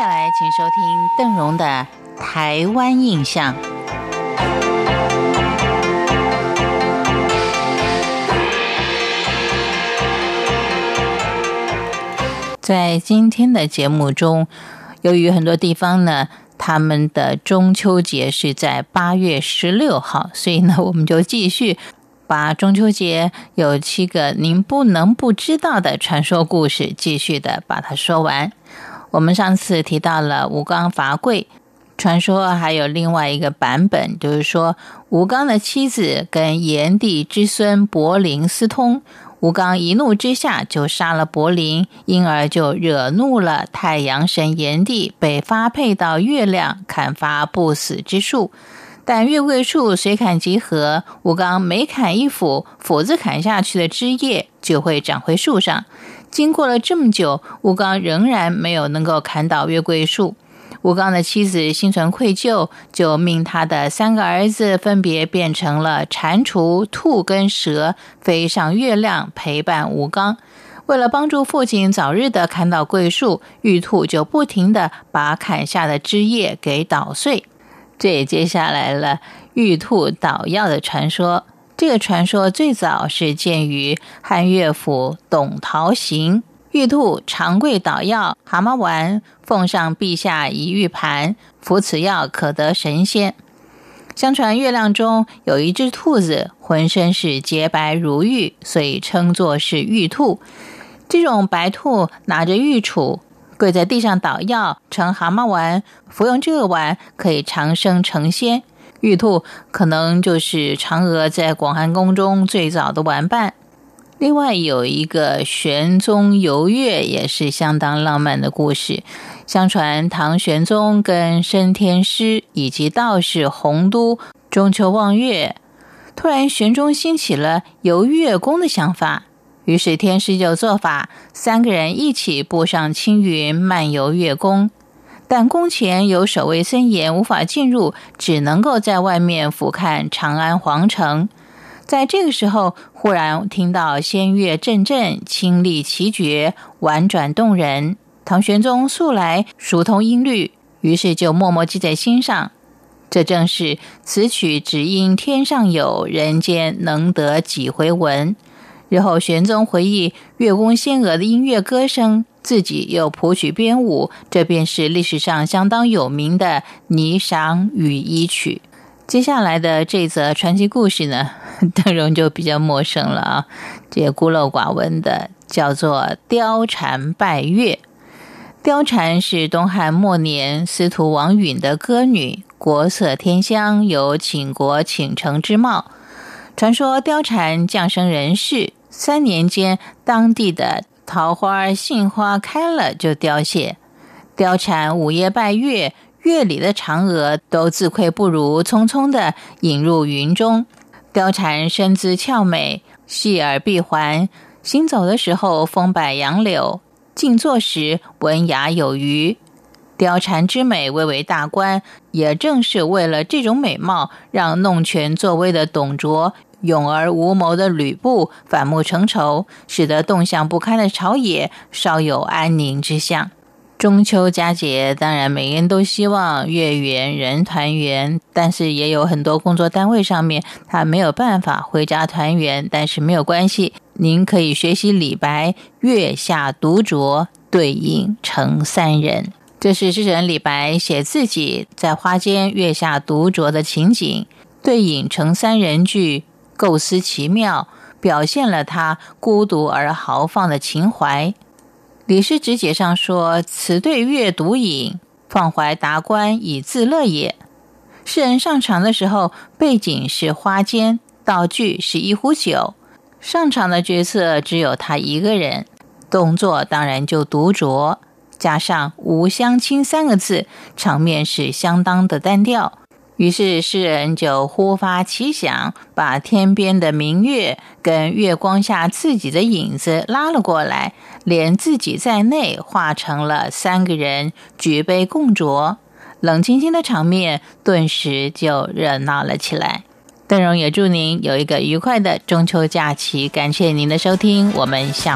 下来，请收听邓荣的《台湾印象》。在今天的节目中，由于很多地方呢，他们的中秋节是在八月十六号，所以呢，我们就继续把中秋节有七个您不能不知道的传说故事，继续的把它说完。我们上次提到了吴刚伐桂传说，还有另外一个版本，就是说吴刚的妻子跟炎帝之孙柏林私通，吴刚一怒之下就杀了柏林，因而就惹怒了太阳神炎帝，被发配到月亮砍伐不死之树。但月桂树随砍即合，吴刚每砍一斧，斧子砍下去的枝叶就会长回树上。经过了这么久，吴刚仍然没有能够砍倒月桂树。吴刚的妻子心存愧疚，就命他的三个儿子分别变成了蟾蜍、兔跟蛇，飞上月亮陪伴吴刚。为了帮助父亲早日的砍倒桂树，玉兔就不停的把砍下的枝叶给捣碎。这也接下来了玉兔捣药的传说。这个传说最早是见于汉乐府《董陶行》，玉兔长跪捣药，蛤蟆丸奉上陛下一玉盘，服此药可得神仙。相传月亮中有一只兔子，浑身是洁白如玉，所以称作是玉兔。这种白兔拿着玉杵，跪在地上捣药，盛蛤蟆丸，服用这个丸可以长生成仙。玉兔可能就是嫦娥在广寒宫中最早的玩伴。另外有一个玄宗游月，也是相当浪漫的故事。相传唐玄宗跟升天师以及道士洪都中秋望月，突然玄宗兴起了游月宫的想法，于是天师就做法，三个人一起步上青云，漫游月宫。但宫前有守卫森严，无法进入，只能够在外面俯瞰长安皇城。在这个时候，忽然听到仙乐阵阵，清丽奇绝，婉转动人。唐玄宗素来熟通音律，于是就默默记在心上。这正是此曲只应天上有人间能得几回闻。日后玄宗回忆月宫仙娥的音乐歌声。自己又谱曲编舞，这便是历史上相当有名的《霓裳羽衣曲》。接下来的这则传奇故事呢，邓荣就比较陌生了啊，这孤陋寡闻的，叫做“貂蝉拜月”。貂蝉是东汉末年司徒王允的歌女，国色天香，有倾国倾城之貌。传说貂蝉降生人世，三年间当地的。桃花、杏花开了就凋谢。貂蝉午夜拜月，月里的嫦娥都自愧不如，匆匆的隐入云中。貂蝉身姿俏美，细耳闭环，行走的时候风摆杨柳，静坐时文雅有余。貂蝉之美蔚为大观，也正是为了这种美貌，让弄权作威的董卓。勇而无谋的吕布反目成仇，使得动向不堪的朝野稍有安宁之象。中秋佳节，当然每个人都希望月圆人团圆，但是也有很多工作单位上面他没有办法回家团圆。但是没有关系，您可以学习李白“月下独酌，对影成三人”。这是诗人李白写自己在花间月下独酌的情景，“对影成三人”句。构思奇妙，表现了他孤独而豪放的情怀。李师直解上说：“此对月独饮，放怀达观以自乐也。”诗人上场的时候，背景是花间，道具是一壶酒，上场的角色只有他一个人，动作当然就独酌，加上“无相亲”三个字，场面是相当的单调。于是诗人就忽发奇想，把天边的明月跟月光下自己的影子拉了过来，连自己在内化成了三个人举杯共酌，冷清清的场面顿时就热闹了起来。邓荣也祝您有一个愉快的中秋假期，感谢您的收听，我们下